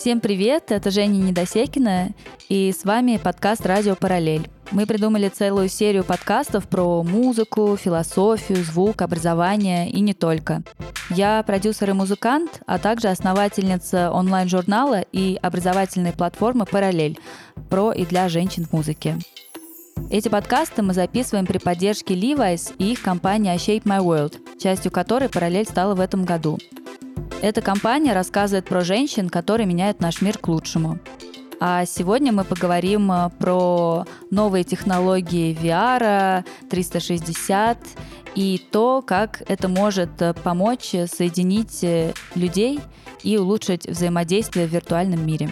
Всем привет, это Женя Недосекина, и с вами подкаст «Радио Параллель». Мы придумали целую серию подкастов про музыку, философию, звук, образование и не только. Я продюсер и музыкант, а также основательница онлайн-журнала и образовательной платформы «Параллель» про и для женщин в музыке. Эти подкасты мы записываем при поддержке Levi's и их компании Shape My World, частью которой «Параллель» стала в этом году. Эта компания рассказывает про женщин, которые меняют наш мир к лучшему. А сегодня мы поговорим э, про новые технологии VR, 360 и то, как это может э, помочь соединить э, людей и улучшить взаимодействие в виртуальном мире.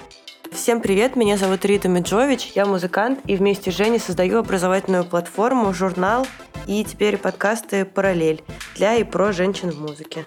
Всем привет, меня зовут Рита Меджович, я музыкант и вместе с Женей создаю образовательную платформу, журнал и теперь подкасты «Параллель» для и про женщин в музыке.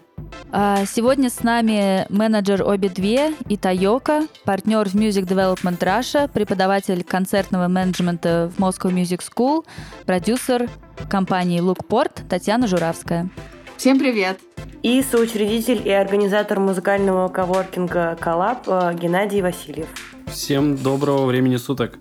А, сегодня с нами менеджер обе две и Тайока, партнер в Music Development Russia, преподаватель концертного менеджмента в Moscow Music School, продюсер компании Lookport Татьяна Журавская. Всем привет! И соучредитель и организатор музыкального коворкинга «Коллаб» Геннадий Васильев. Всем доброго времени суток!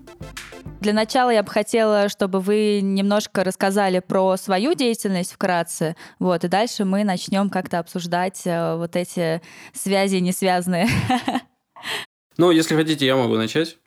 Для начала я бы хотела, чтобы вы немножко рассказали про свою деятельность вкратце, вот, и дальше мы начнем как-то обсуждать э, вот эти связи не связанные. Ну, если хотите, я могу начать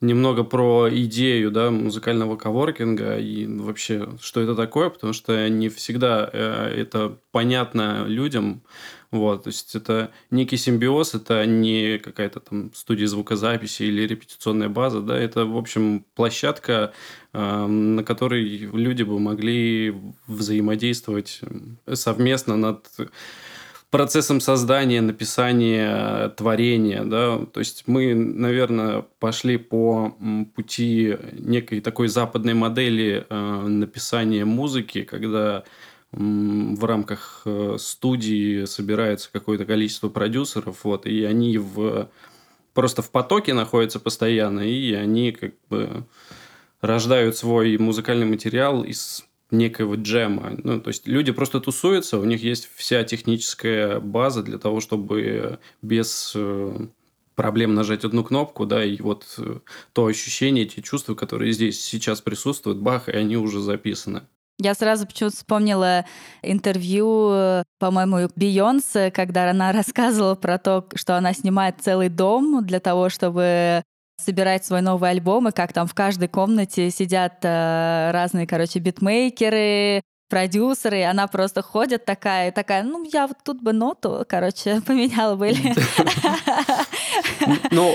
немного про идею да, музыкального коворкинга и вообще, что это такое, потому что не всегда э, это понятно людям. Вот, то есть это некий симбиоз, это не какая-то там студия звукозаписи или репетиционная база, да, это, в общем, площадка, э, на которой люди бы могли взаимодействовать совместно над процессом создания, написания, творения, да, то есть мы, наверное, пошли по пути некой такой западной модели э, написания музыки, когда в рамках э, студии собирается какое-то количество продюсеров, вот, и они в просто в потоке находятся постоянно, и они как бы рождают свой музыкальный материал из некого джема. Ну, то есть люди просто тусуются, у них есть вся техническая база для того, чтобы без э, проблем нажать одну кнопку, да, и вот э, то ощущение, те чувства, которые здесь сейчас присутствуют, бах, и они уже записаны. Я сразу почему-то вспомнила интервью, по-моему, Бейонсе, когда она рассказывала про то, что она снимает целый дом для того, чтобы собирать свой новый альбом, и как там в каждой комнате сидят э, разные, короче, битмейкеры, продюсеры, и она просто ходит такая, такая, ну, я вот тут бы ноту, короче, поменяла бы. Ну,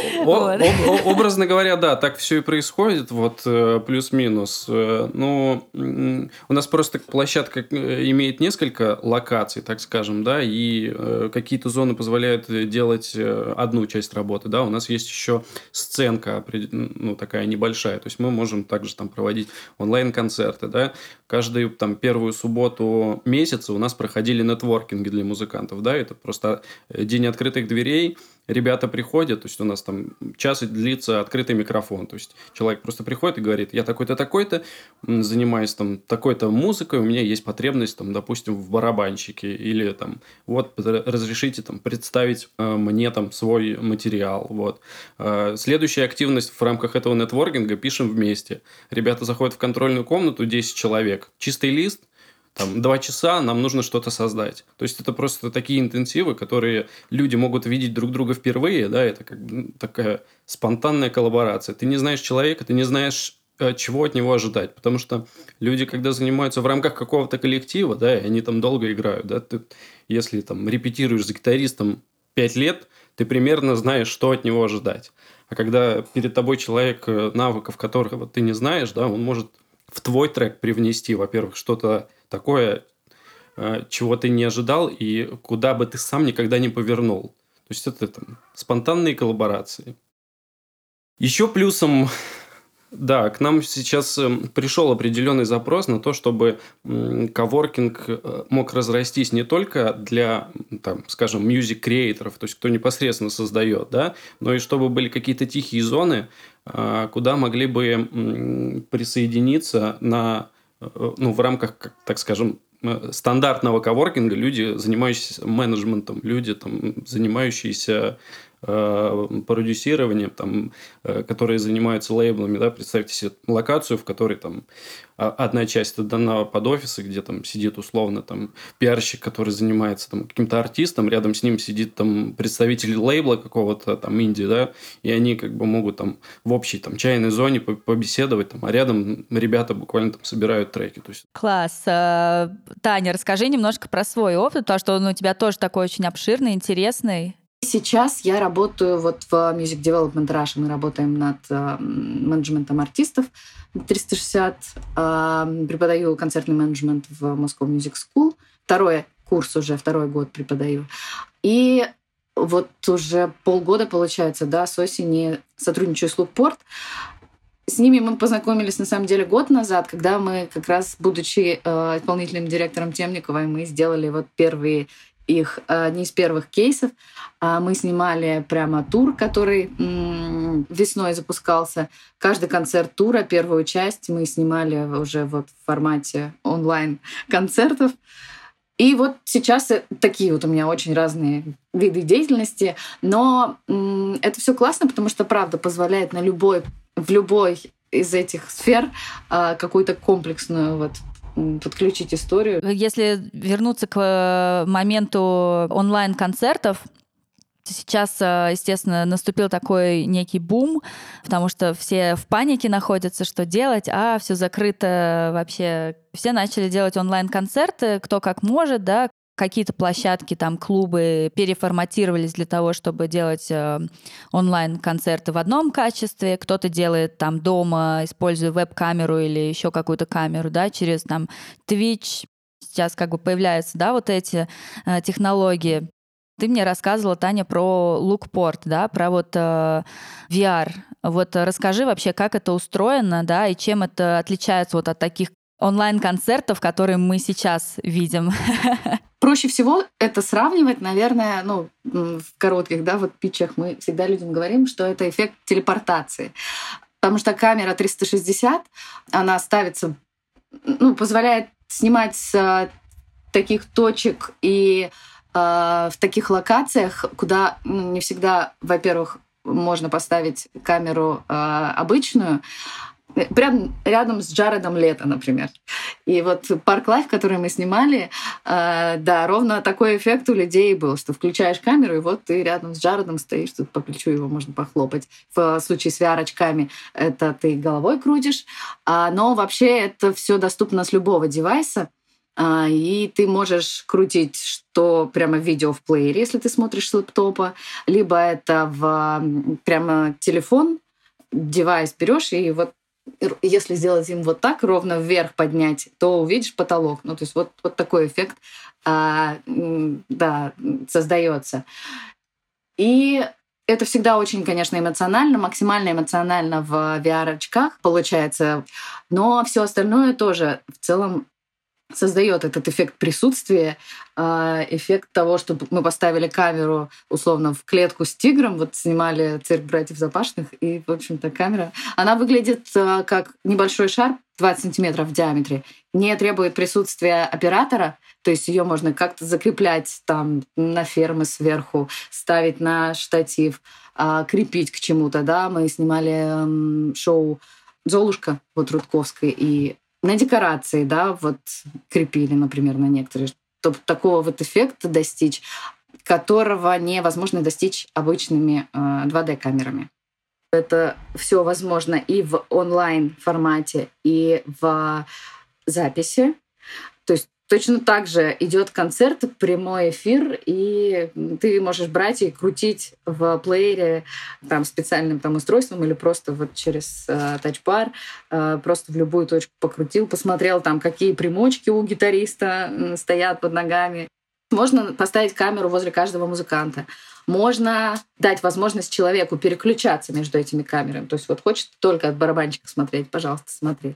образно говоря, да, так все и происходит, вот э, плюс-минус. Э, ну, у нас просто площадка э, имеет несколько локаций, так скажем, да, и какие-то зоны позволяют делать одну часть работы, да, у нас есть еще сценка, ну, такая небольшая, то есть мы можем также там проводить онлайн-концерты, да, каждую там первую субботу месяца у нас проходили нетворкинги для музыкантов, да, это просто день открытых дверей, ребята приходят, то есть у нас там час длится открытый микрофон, то есть человек просто приходит и говорит, я такой-то, такой-то, занимаюсь там такой-то музыкой, у меня есть потребность там, допустим, в барабанщике, или там, вот, разрешите там представить э, мне там свой материал, вот. Э, следующая активность в рамках этого нетворкинга пишем вместе. Ребята заходят в контрольную комнату, 10 человек, чистый лист, там, два часа нам нужно что-то создать. То есть, это просто такие интенсивы, которые люди могут видеть друг друга впервые, да, это как бы такая спонтанная коллаборация. Ты не знаешь человека, ты не знаешь, э, чего от него ожидать, потому что люди, когда занимаются в рамках какого-то коллектива, да, и они там долго играют, да, ты, если там репетируешь с гитаристом пять лет, ты примерно знаешь, что от него ожидать. А когда перед тобой человек, э, навыков которого ты не знаешь, да, он может в твой трек привнести, во-первых, что-то такое, э, чего ты не ожидал и куда бы ты сам никогда не повернул. То есть это там, спонтанные коллаборации. Еще плюсом, да, к нам сейчас эм, пришел определенный запрос на то, чтобы коворкинг э, мог разрастись не только для, там, скажем, мюзик-креаторов, то есть кто непосредственно создает, да, но и чтобы были какие-то тихие зоны, э, куда могли бы присоединиться на Э, ну, в рамках, так скажем, э, стандартного коворкинга люди, занимающиеся менеджментом, люди, там, занимающиеся э, продюсированием, там, э, которые занимаются лейблами, да, представьте себе локацию, в которой там одна часть отдана под офисы, где там сидит условно там пиарщик, который занимается там каким-то артистом, рядом с ним сидит там представитель лейбла какого-то там инди, да, и они как бы могут там в общей там чайной зоне побеседовать, там, а рядом ребята буквально там собирают треки. То есть... Класс. Э, Таня, расскажи немножко про свой опыт, потому что он у тебя тоже такой очень обширный, интересный. Сейчас я работаю вот в Music Development Russia. Мы работаем над э, менеджментом артистов 360. Э, преподаю концертный менеджмент в Moscow Music School. Второй курс уже, второй год преподаю. И вот уже полгода, получается, да, с осени сотрудничаю с Лукпорт. С ними мы познакомились, на самом деле, год назад, когда мы как раз, будучи э, исполнительным директором Темниковой, мы сделали вот первые их э, не из первых кейсов. А мы снимали прямо тур, который весной запускался. Каждый концерт тура, первую часть мы снимали уже вот в формате онлайн-концертов. И вот сейчас э, такие вот у меня очень разные виды деятельности, но это все классно, потому что правда позволяет на любой в любой из этих сфер э, какую-то комплексную вот подключить историю. Если вернуться к э, моменту онлайн-концертов, Сейчас, э, естественно, наступил такой некий бум, потому что все в панике находятся, что делать, а все закрыто вообще. Все начали делать онлайн-концерты, кто как может, да, какие-то площадки, там клубы переформатировались для того, чтобы делать э, онлайн-концерты в одном качестве, кто-то делает там дома, используя веб-камеру или еще какую-то камеру, да, через там Twitch. Сейчас как бы появляются, да, вот эти э, технологии. Ты мне рассказывала, Таня, про Lookport, да, про вот э, VR. Вот расскажи вообще, как это устроено, да, и чем это отличается вот от таких онлайн-концертов, которые мы сейчас видим? Проще всего это сравнивать, наверное, ну, в коротких, да, вот питчах мы всегда людям говорим, что это эффект телепортации. Потому что камера 360, она ставится, ну, позволяет снимать с таких точек и э, в таких локациях, куда ну, не всегда, во-первых, можно поставить камеру э, обычную, Прям рядом с Джаредом Лето, например. И вот Park Live, который мы снимали, э, да, ровно такой эффект у людей был, что включаешь камеру, и вот ты рядом с Джаредом стоишь, тут по плечу его можно похлопать. В случае с VR-очками это ты головой крутишь. А, но вообще это все доступно с любого девайса. А, и ты можешь крутить что прямо видео в плеере, если ты смотришь с лэптопа, либо это в прямо телефон, девайс берешь и вот если сделать им вот так, ровно вверх поднять, то увидишь потолок. Ну, то есть вот, вот такой эффект а, да, создается. И это всегда очень, конечно, эмоционально, максимально эмоционально в VR-очках получается. Но все остальное тоже в целом создает этот эффект присутствия, а, эффект того, что мы поставили камеру условно в клетку с тигром, вот снимали цирк братьев Запашных, и, в общем-то, камера, она выглядит а, как небольшой шар 20 сантиметров в диаметре, не требует присутствия оператора, то есть ее можно как-то закреплять там на фермы сверху, ставить на штатив, а, крепить к чему-то, да, мы снимали шоу Золушка вот Рудковской, и на декорации, да, вот крепили, например, на некоторые, чтобы такого вот эффекта достичь, которого невозможно достичь обычными 2D-камерами. Э, Это все возможно и в онлайн формате, и в записи. То есть Точно так же идет концерт, прямой эфир, и ты можешь брать и крутить в плеере там, специальным там, устройством или просто вот через э, тачбар, э, просто в любую точку покрутил, посмотрел там, какие примочки у гитариста стоят под ногами. Можно поставить камеру возле каждого музыканта. Можно дать возможность человеку переключаться между этими камерами. То есть вот хочет только от барабанщика смотреть, пожалуйста, смотри.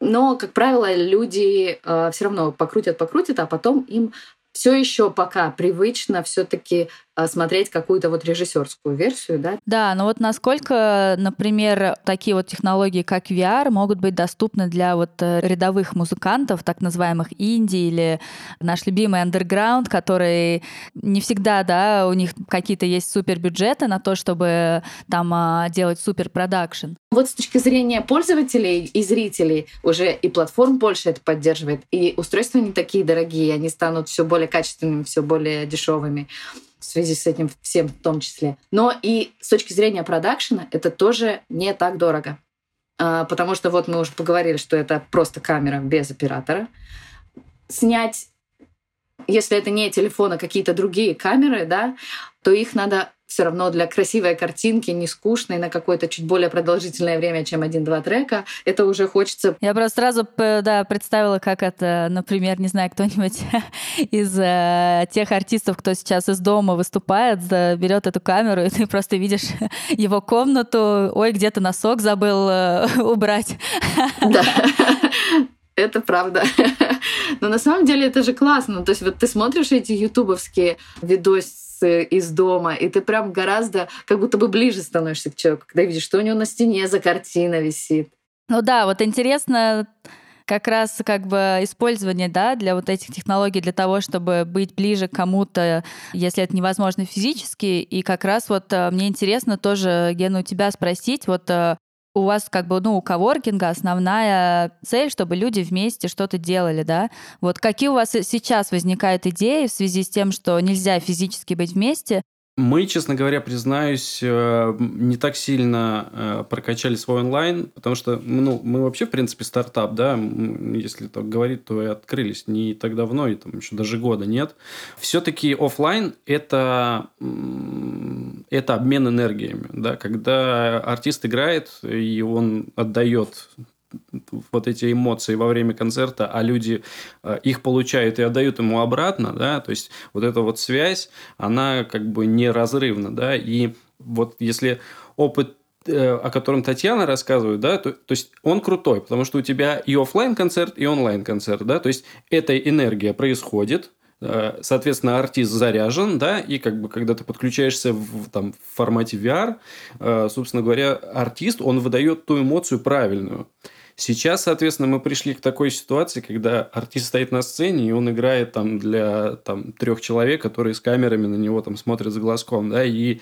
Но, как правило, люди э, все равно покрутят, покрутят, а потом им все еще пока привычно все-таки смотреть какую-то вот режиссерскую версию, да. Да, но вот насколько, например, такие вот технологии, как VR, могут быть доступны для вот э, рядовых музыкантов, так называемых инди или наш любимый андерграунд, который не всегда, да, у них какие-то есть супер бюджеты на то, чтобы там а, делать супер продакшн. Вот с точки зрения пользователей и зрителей уже и платформ больше это поддерживает, и устройства не такие дорогие, они станут все более качественными, все более дешевыми связи с этим всем в том числе. Но и с точки зрения продакшена это тоже не так дорого. А, потому что вот мы уже поговорили, что это просто камера без оператора. Снять, если это не телефон, а какие-то другие камеры, да, то их надо все равно для красивой картинки, не скучной, на какое-то чуть более продолжительное время, чем один-два трека, это уже хочется... Я просто сразу да, представила, как это, например, не знаю, кто-нибудь из э, тех артистов, кто сейчас из дома выступает, берет эту камеру, и ты просто видишь его комнату, ой, где-то носок забыл э, убрать. Да, это правда. Но на самом деле это же классно. То есть вот ты смотришь эти ютубовские видосы из дома, и ты прям гораздо как будто бы ближе становишься к человеку, когда видишь, что у него на стене за картина висит. Ну да, вот интересно как раз как бы использование, да, для вот этих технологий, для того, чтобы быть ближе к кому-то, если это невозможно физически. И как раз вот э, мне интересно тоже, Гена, у тебя спросить, вот э, у вас как бы, ну, у коворкинга основная цель, чтобы люди вместе что-то делали, да? Вот какие у вас сейчас возникают идеи в связи с тем, что нельзя физически быть вместе, мы, честно говоря, признаюсь, э, не так сильно э, прокачали свой онлайн, потому что ну, мы вообще, в принципе, стартап, да, если так говорить, то и открылись не так давно, и там еще даже года нет. Все-таки офлайн это, это обмен энергиями, да, когда артист играет, и он отдает вот эти эмоции во время концерта, а люди э, их получают и отдают ему обратно, да, то есть вот эта вот связь, она как бы неразрывна, да, и вот если опыт э, о котором Татьяна рассказывает, да, то, то есть он крутой, потому что у тебя и офлайн концерт, и онлайн концерт, да, то есть эта энергия происходит, э, соответственно, артист заряжен, да, и как бы когда ты подключаешься в, там, в формате VR, собственно говоря, артист, он выдает ту эмоцию правильную. Сейчас, соответственно, мы пришли к такой ситуации, когда артист стоит на сцене, и он играет там для там, трех человек, которые с камерами на него там смотрят с глазком, да, и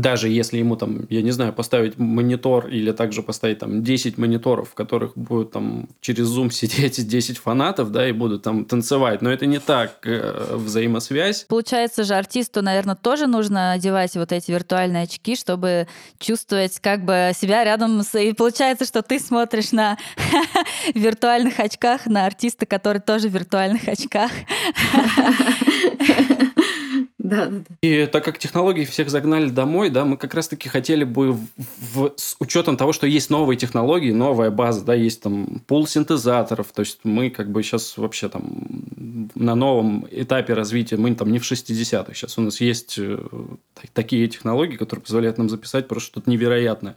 даже если ему там, я не знаю, поставить монитор или также поставить там 10 мониторов, в которых будут там через Zoom сидеть 10 фанатов, да, и будут там танцевать, но это не так э, взаимосвязь. Получается же артисту, наверное, тоже нужно одевать вот эти виртуальные очки, чтобы чувствовать как бы себя рядом с... И получается, что ты смотришь на виртуальных очках, на артиста, который тоже в виртуальных очках. Да, да. И так как технологии всех загнали домой, да, мы как раз-таки хотели бы в, в, с учетом того, что есть новые технологии, новая база, да, есть там пул синтезаторов, то есть мы как бы сейчас вообще там на новом этапе развития, мы там не в 60-х, сейчас у нас есть э, такие технологии, которые позволяют нам записать просто что-то невероятное.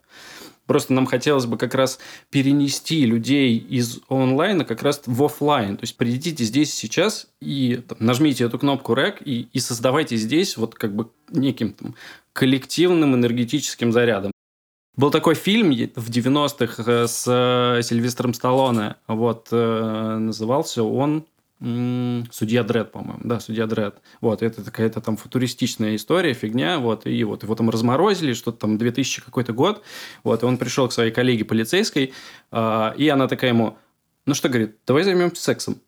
Просто нам хотелось бы как раз перенести людей из онлайна как раз в офлайн. То есть придите здесь сейчас и там, нажмите эту кнопку REC и, и создавайте здесь вот как бы неким там, коллективным энергетическим зарядом. Был такой фильм в 90-х э, с э, Сильвестром Сталлоне. Вот, э, назывался он Судья Дред, по-моему, да, Судья Дред. Вот, это какая-то там футуристичная история, фигня, вот, и вот его там разморозили, что-то там 2000 какой-то год, вот, и он пришел к своей коллеге полицейской, э, и она такая ему, ну что, говорит, давай займемся сексом.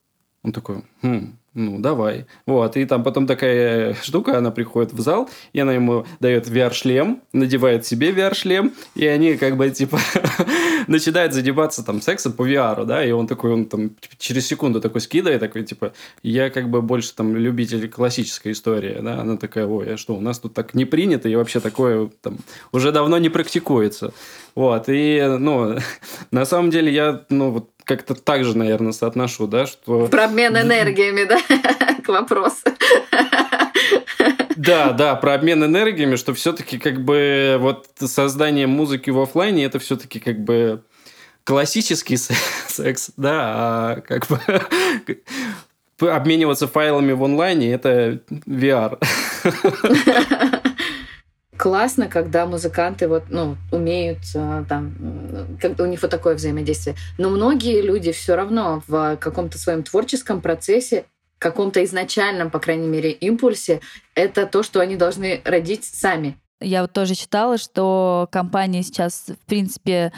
Он такой, хм, ну, давай. Вот, и там потом такая штука, она приходит в зал, и она ему дает VR-шлем, надевает себе VR-шлем, и они как бы, типа, начинают задеваться там сексом по VR, да, и он такой, он там через секунду такой скидывает, такой, типа, я как бы больше там любитель классической истории, да, она такая, ой, а что, у нас тут так не принято, и вообще такое там уже давно не практикуется. Вот, и, ну, на самом деле я, ну, вот как-то так же, наверное, соотношу, да, что... Про обмен энергиями, да, к вопросу. Да, да, про обмен энергиями, что все-таки как бы вот создание музыки в офлайне это все-таки как бы классический секс, да, а как бы обмениваться файлами в онлайне это VR. классно, когда музыканты вот, ну, умеют э, там, когда у них вот такое взаимодействие. Но многие люди все равно в каком-то своем творческом процессе каком-то изначальном, по крайней мере, импульсе, это то, что они должны родить сами. Я вот тоже читала, что компании сейчас, в принципе,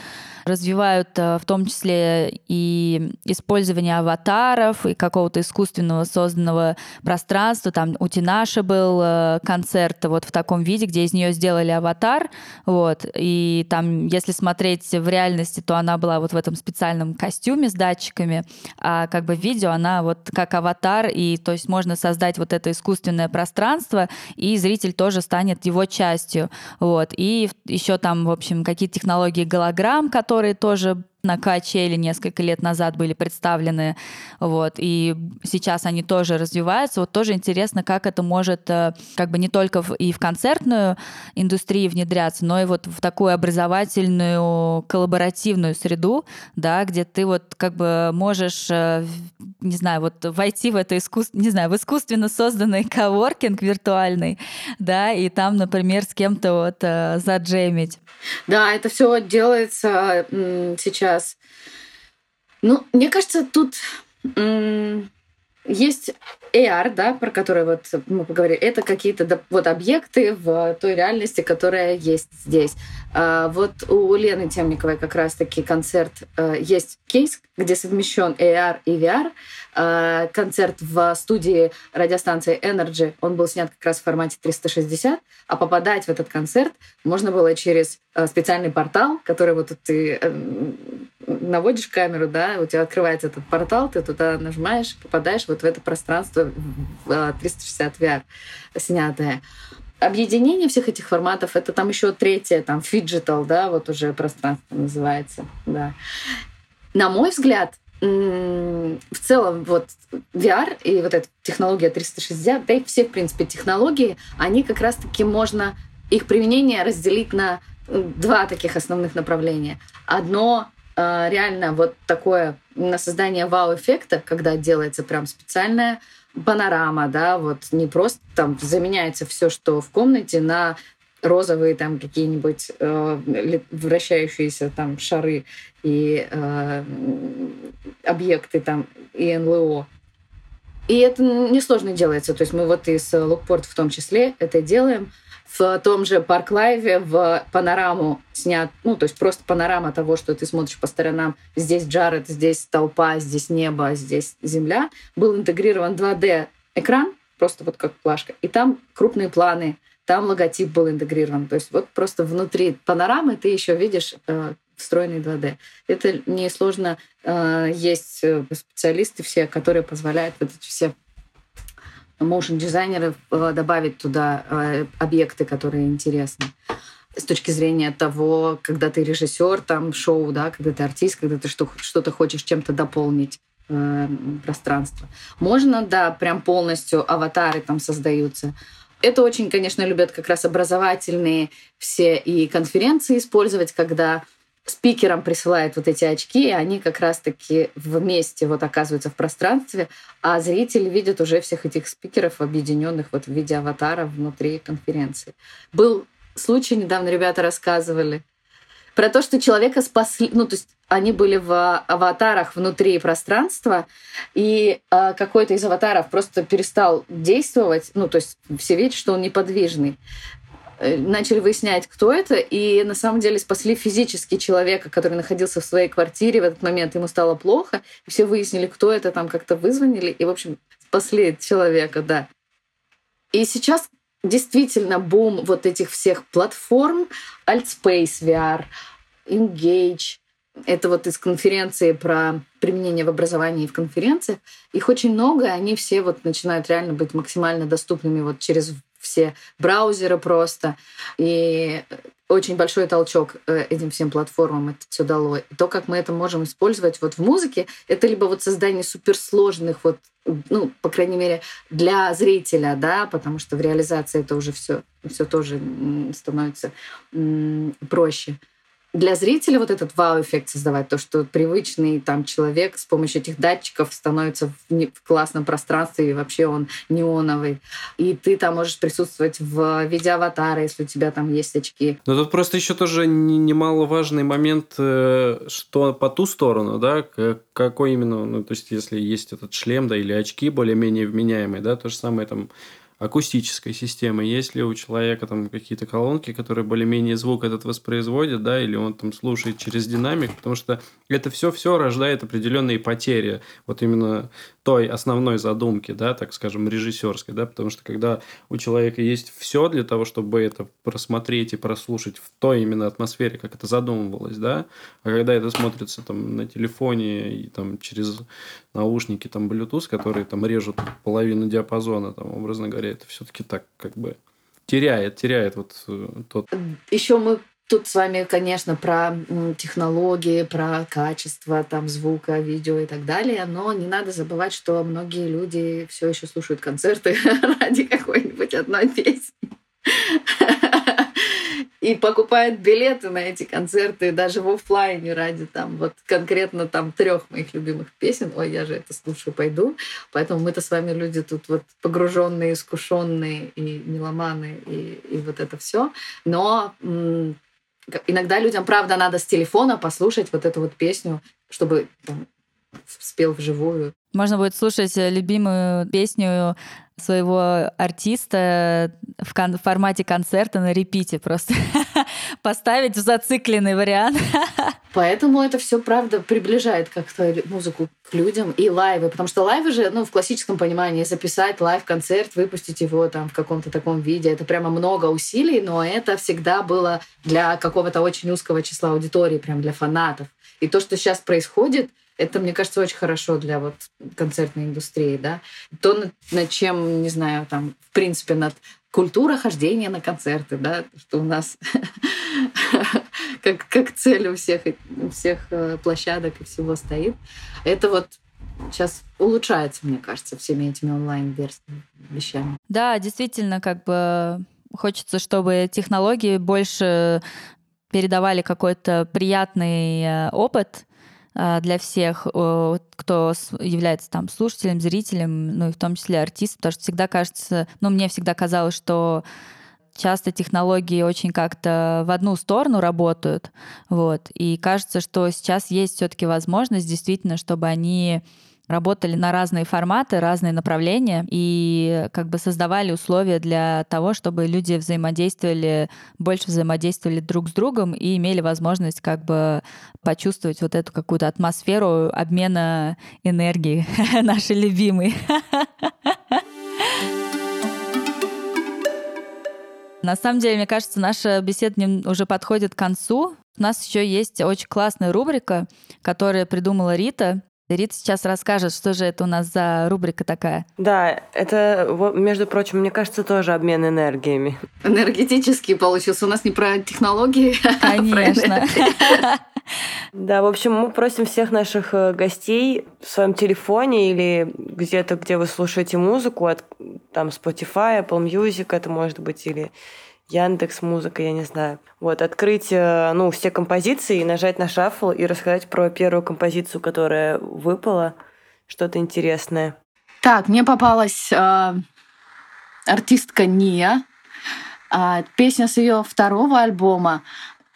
развивают э, в том числе и использование аватаров и какого-то искусственного созданного пространства. Там у Тинаши был э, концерт вот в таком виде, где из нее сделали аватар. Вот. И там, если смотреть в реальности, то она была вот в этом специальном костюме с датчиками, а как бы в видео она вот как аватар, и то есть можно создать вот это искусственное пространство, и зритель тоже станет его частью. Вот. И еще там, в общем, какие-то технологии голограмм, которые тоже на качели несколько лет назад были представлены, вот, и сейчас они тоже развиваются. Вот тоже интересно, как это может э, как бы не только в, и в концертную индустрию внедряться, но и вот в такую образовательную коллаборативную среду, да, где ты вот как бы можешь, э, не знаю, вот войти в это искусство, не знаю, в искусственно созданный коворкинг виртуальный, да, и там, например, с кем-то вот э, заджемить. Да, это все делается сейчас. Ну, мне кажется, тут есть AR, да, про который вот мы поговорили, это какие-то вот объекты в той реальности, которая есть здесь. А вот у Лены Темниковой как раз-таки концерт э, есть кейс, где совмещен AR и VR. А концерт в студии радиостанции Energy, он был снят как раз в формате 360, а попадать в этот концерт можно было через э, специальный портал, который вот ты э, наводишь камеру, да, у тебя открывается этот портал, ты туда нажимаешь, попадаешь вот в это пространство 360 VR снятое. Объединение всех этих форматов это там еще третье, там phygital, да, вот уже пространство называется, да. На мой взгляд, в целом вот VR и вот эта технология 360, да и все, в принципе, технологии, они как раз-таки можно, их применение разделить на два таких основных направления. Одно а, реально вот такое на создание вау-эффекта, когда делается прям специальная панорама, да, вот не просто там заменяется все, что в комнате, на розовые там какие-нибудь э, вращающиеся там шары и э, объекты там и НЛО. И это несложно делается. То есть мы вот из Лукпорт в том числе это делаем в том же Парк Лайве в панораму снят, ну, то есть просто панорама того, что ты смотришь по сторонам. Здесь Джаред, здесь толпа, здесь небо, здесь земля. Был интегрирован 2D-экран, просто вот как плашка. И там крупные планы, там логотип был интегрирован. То есть вот просто внутри панорамы ты еще видишь э, встроенный 2D. Это несложно. Э, есть э, специалисты все, которые позволяют вот эти все motion дизайнеров э, добавить туда объекты, которые интересны с точки зрения того, когда ты режиссер там шоу, да, когда ты артист, когда ты что-то хочешь чем-то дополнить пространство. Можно, да, прям полностью аватары там создаются. Это очень, конечно, любят как раз образовательные все и конференции использовать, когда спикерам присылают вот эти очки, и они как раз-таки вместе вот оказываются в пространстве, а зрители видят уже всех этих спикеров, объединенных вот в виде аватара внутри конференции. Был случай, недавно ребята рассказывали, про то, что человека спасли, ну, то есть они были в аватарах внутри пространства, и э, какой-то из аватаров просто перестал действовать, ну, то есть все видят, что он неподвижный. Э, начали выяснять, кто это, и на самом деле спасли физически человека, который находился в своей квартире в этот момент, ему стало плохо, и все выяснили, кто это, там как-то вызвонили, и, в общем, спасли человека, да. И сейчас действительно бум вот этих всех платформ, Altspace VR, Engage, это вот из конференции про применение в образовании и в конференциях. Их очень много, и они все вот начинают реально быть максимально доступными вот через все браузеры просто. И очень большой толчок э, этим всем платформам это все дало. И то, как мы это можем использовать вот в музыке, это либо вот создание суперсложных вот ну, по крайней мере, для зрителя, да, потому что в реализации это уже все, все тоже становится проще. Для зрителя вот этот вау-эффект создавать, то, что привычный там человек с помощью этих датчиков становится в, не, в классном пространстве, и вообще он неоновый. И ты там можешь присутствовать в виде аватара, если у тебя там есть очки. Но тут просто еще тоже немаловажный момент, э, что по ту сторону, да, какой именно, ну, то есть если есть этот шлем, да, или очки более-менее вменяемые, да, то же самое там акустической системы. Есть ли у человека там какие-то колонки, которые более-менее звук этот воспроизводят, да, или он там слушает через динамик, потому что это все-все рождает определенные потери. Вот именно той основной задумки, да, так скажем, режиссерской, да, потому что когда у человека есть все для того, чтобы это просмотреть и прослушать в той именно атмосфере, как это задумывалось, да, а когда это смотрится там на телефоне и там через наушники там Bluetooth, которые там режут половину диапазона, там, образно говоря, это все-таки так как бы теряет, теряет вот э, тот... Еще мы Тут с вами, конечно, про технологии, про качество там, звука, видео и так далее, но не надо забывать, что многие люди все еще слушают концерты ради какой-нибудь одной песни. И покупают билеты на эти концерты даже в офлайне ради там вот конкретно там трех моих любимых песен. Ой, я же это слушаю, пойду. Поэтому мы-то с вами люди тут вот погруженные, искушенные и меломаны и, и вот это все. Но Иногда людям, правда, надо с телефона послушать вот эту вот песню, чтобы там, спел вживую. Можно будет слушать э, любимую песню своего артиста в кон- формате концерта на репите просто поставить в зацикленный вариант. Поэтому это все правда приближает как-то музыку к людям и лайвы, потому что лайвы же, ну, в классическом понимании, записать лайв-концерт, выпустить его там в каком-то таком виде, это прямо много усилий, но это всегда было для какого-то очень узкого числа аудитории, прям для фанатов. И то, что сейчас происходит, это, мне кажется, очень хорошо для вот концертной индустрии, да. То, над, чем, не знаю, там, в принципе, над культура хождения на концерты, да, что у нас как, как цель у всех, у всех э, площадок и всего стоит. Это вот сейчас улучшается, мне кажется, всеми этими онлайн-вещами. Да, действительно, как бы хочется, чтобы технологии больше передавали какой-то приятный э, опыт, для всех, кто является там слушателем, зрителем, ну и в том числе артистом, потому что всегда кажется, ну мне всегда казалось, что часто технологии очень как-то в одну сторону работают, вот, и кажется, что сейчас есть все-таки возможность действительно, чтобы они работали на разные форматы, разные направления и как бы создавали условия для того, чтобы люди взаимодействовали, больше взаимодействовали друг с другом и имели возможность как бы почувствовать вот эту какую-то атмосферу обмена энергии нашей любимой. На самом деле, мне кажется, наша беседа уже подходит к концу. У нас еще есть очень классная рубрика, которую придумала Рита. Рита сейчас расскажет, что же это у нас за рубрика такая. Да, это, между прочим, мне кажется, тоже обмен энергиями. Энергетический получился. У нас не про технологии, Конечно. А да, в общем, мы просим всех наших э, гостей в своем телефоне или где-то, где вы слушаете музыку, от там Spotify, Apple Music, это может быть, или Яндекс Музыка, я не знаю. Вот, открыть, э, ну, все композиции, нажать на шаффл и рассказать про первую композицию, которая выпала, что-то интересное. Так, мне попалась э, артистка Ния. Э, песня с ее второго альбома.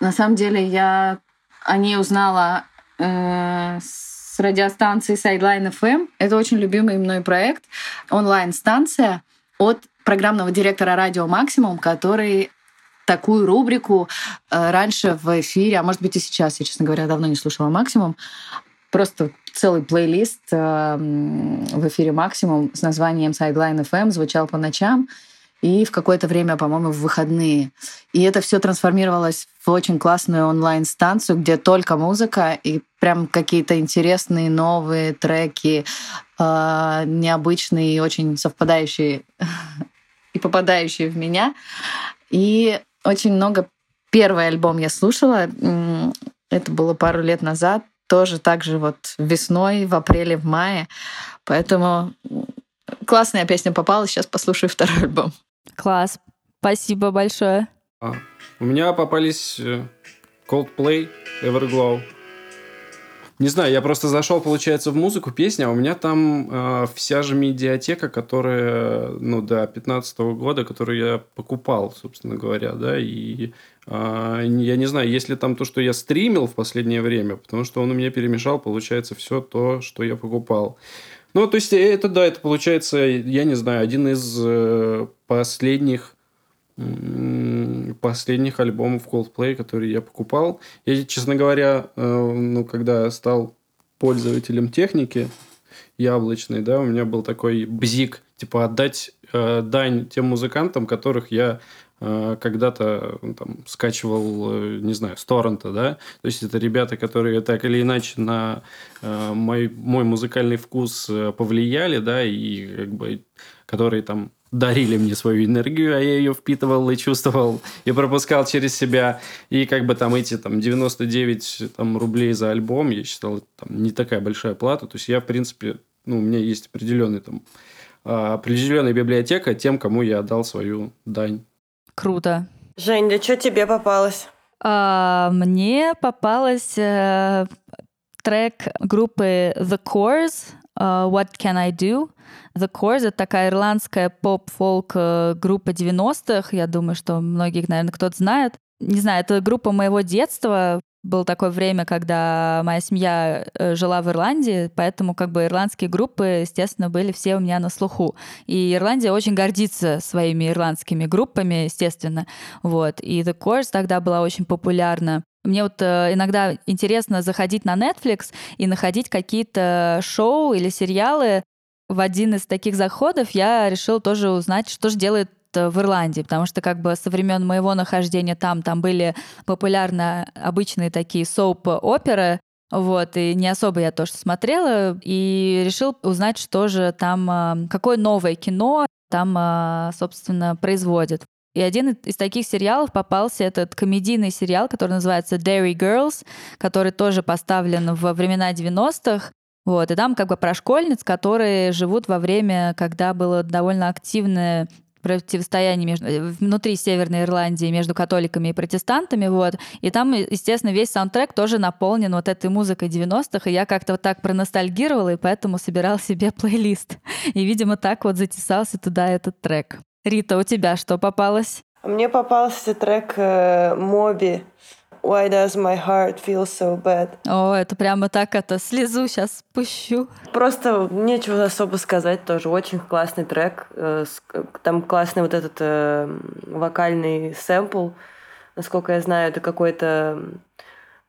На самом деле я о ней узнала э, с радиостанции Sideline FM. Это очень любимый мной проект, онлайн-станция от программного директора радио «Максимум», который такую рубрику э, раньше в эфире, а может быть и сейчас, я, честно говоря, давно не слушала «Максимум», просто целый плейлист э, в эфире «Максимум» с названием «Sideline FM» звучал по ночам и в какое-то время, по-моему, в выходные. И это все трансформировалось в очень классную онлайн-станцию, где только музыка и прям какие-то интересные новые треки, э, необычные и очень совпадающие и попадающие в меня. И очень много... Первый альбом я слушала, это было пару лет назад, тоже так же вот весной, в апреле, в мае. Поэтому классная песня попала, сейчас послушаю второй альбом. Класс. Спасибо большое. А, у меня попались э, Coldplay, Everglow. Не знаю, я просто зашел, получается, в музыку, песня, а у меня там э, вся же медиатека, которая, ну, до 15 года, которую я покупал, собственно говоря, да, и э, я не знаю, есть ли там то, что я стримил в последнее время, потому что он у меня перемешал, получается, все то, что я покупал. Ну, то есть, это, да, это получается, я не знаю, один из э, последних последних альбомов Coldplay, которые я покупал. Я, честно говоря, э, ну, когда стал пользователем техники яблочной, да, у меня был такой бзик, типа отдать э, дань тем музыкантам, которых я когда-то ну, там скачивал, э, не знаю, с торрента, да, то есть это ребята, которые так или иначе на э, мой, мой музыкальный вкус э, повлияли, да, и как бы которые там дарили мне свою энергию, а я ее впитывал и чувствовал, и пропускал через себя. И как бы там эти там 99 там, рублей за альбом, я считал, там, не такая большая плата. То есть я, в принципе, ну, у меня есть определенный там а, определенная библиотека тем, кому я отдал свою дань. Круто. Жень, да что тебе попалось? А, мне попалась э, трек группы The Course uh, What Can I Do? The Course — это такая ирландская поп-фолк э, группа 90-х. Я думаю, что многих, наверное, кто-то знает. Не знаю, это группа моего детства. Было такое время, когда моя семья э, жила в Ирландии, поэтому как бы ирландские группы, естественно, были все у меня на слуху. И Ирландия очень гордится своими ирландскими группами, естественно. Вот. И The Course тогда была очень популярна. Мне вот э, иногда интересно заходить на Netflix и находить какие-то шоу или сериалы. В один из таких заходов я решила тоже узнать, что же делает в Ирландии, потому что как бы со времен моего нахождения там, там были популярны обычные такие соуп-оперы, вот, и не особо я тоже смотрела, и решил узнать, что же там, э, какое новое кино там, э, собственно, производят. И один из таких сериалов попался этот комедийный сериал, который называется Dairy Girls, который тоже поставлен во времена 90-х. Вот, и там как бы про школьниц, которые живут во время, когда было довольно активное противостояние между, внутри Северной Ирландии между католиками и протестантами, вот. И там, естественно, весь саундтрек тоже наполнен вот этой музыкой 90-х, и я как-то вот так проностальгировала, и поэтому собирал себе плейлист. И, видимо, так вот затесался туда этот трек. Рита, у тебя что попалось? Мне попался трек э, Моби Why does my heart feel so bad? О, это прямо так, это слезу сейчас спущу. Просто нечего особо сказать тоже. Очень классный трек. Э, там классный вот этот э, вокальный сэмпл. Насколько я знаю, это какой-то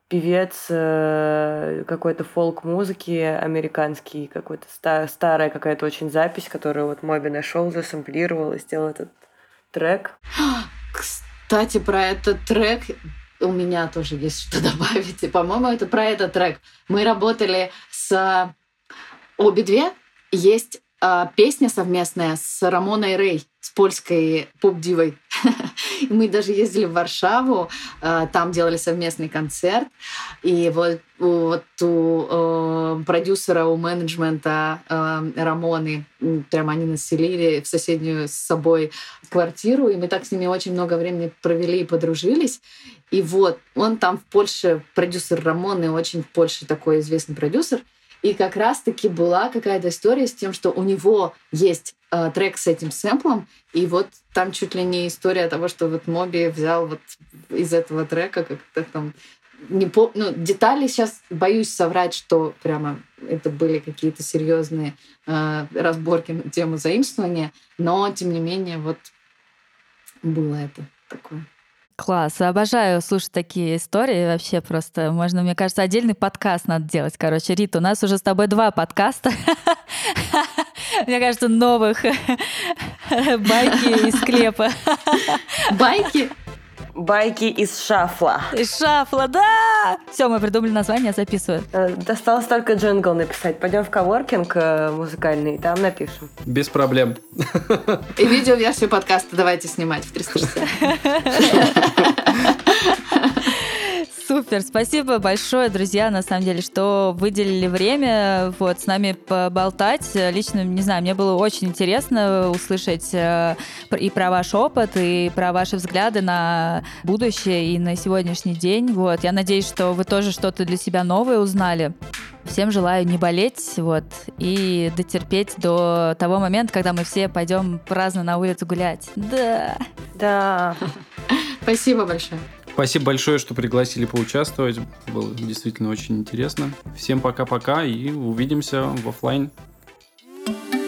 певец э, какой-то фолк-музыки американский, какой-то ста- старая какая-то очень запись, которую вот Моби нашел, засэмплировал и сделал этот трек. Кстати, про этот трек у меня тоже есть что добавить. И, по-моему, это про этот трек. Мы работали с обе две. Есть э, песня совместная с Рамоной Рей, с польской поп-дивой. Мы даже ездили в Варшаву, э, там делали совместный концерт. И вот, вот у э, продюсера, у менеджмента э, Рамоны, прям они населили в соседнюю с собой квартиру, и мы так с ними очень много времени провели и подружились. И вот он там в Польше, продюсер Рамоны, очень в Польше такой известный продюсер. И как раз-таки была какая-то история с тем, что у него есть э, трек с этим сэмплом, и вот там чуть ли не история того, что вот Моби взял вот из этого трека как-то там не по... ну, детали сейчас боюсь соврать, что прямо это были какие-то серьезные э, разборки на тему заимствования, но тем не менее вот было это такое. Класс, обожаю слушать такие истории. Вообще просто можно, мне кажется, отдельный подкаст надо делать. Короче, Рита, у нас уже с тобой два подкаста. Мне кажется, новых байки из склепа. Байки? Байки из шафла. Из шафла, да! Все, мы придумали название, записываю. Э, досталось только джингл написать. Пойдем в коворкинг э, музыкальный, там напишем. Без проблем. И видеоверсию подкаста давайте снимать в 360. Супер, спасибо большое, друзья, на самом деле, что выделили время вот с нами поболтать. Лично, не знаю, мне было очень интересно услышать э, и про ваш опыт, и про ваши взгляды на будущее и на сегодняшний день. Вот, я надеюсь, что вы тоже что-то для себя новое узнали. Всем желаю не болеть, вот, и дотерпеть до того момента, когда мы все пойдем праздно на улицу гулять. Да. Да. Спасибо большое. Спасибо большое, что пригласили поучаствовать. Было действительно очень интересно. Всем пока-пока и увидимся в офлайн. thank you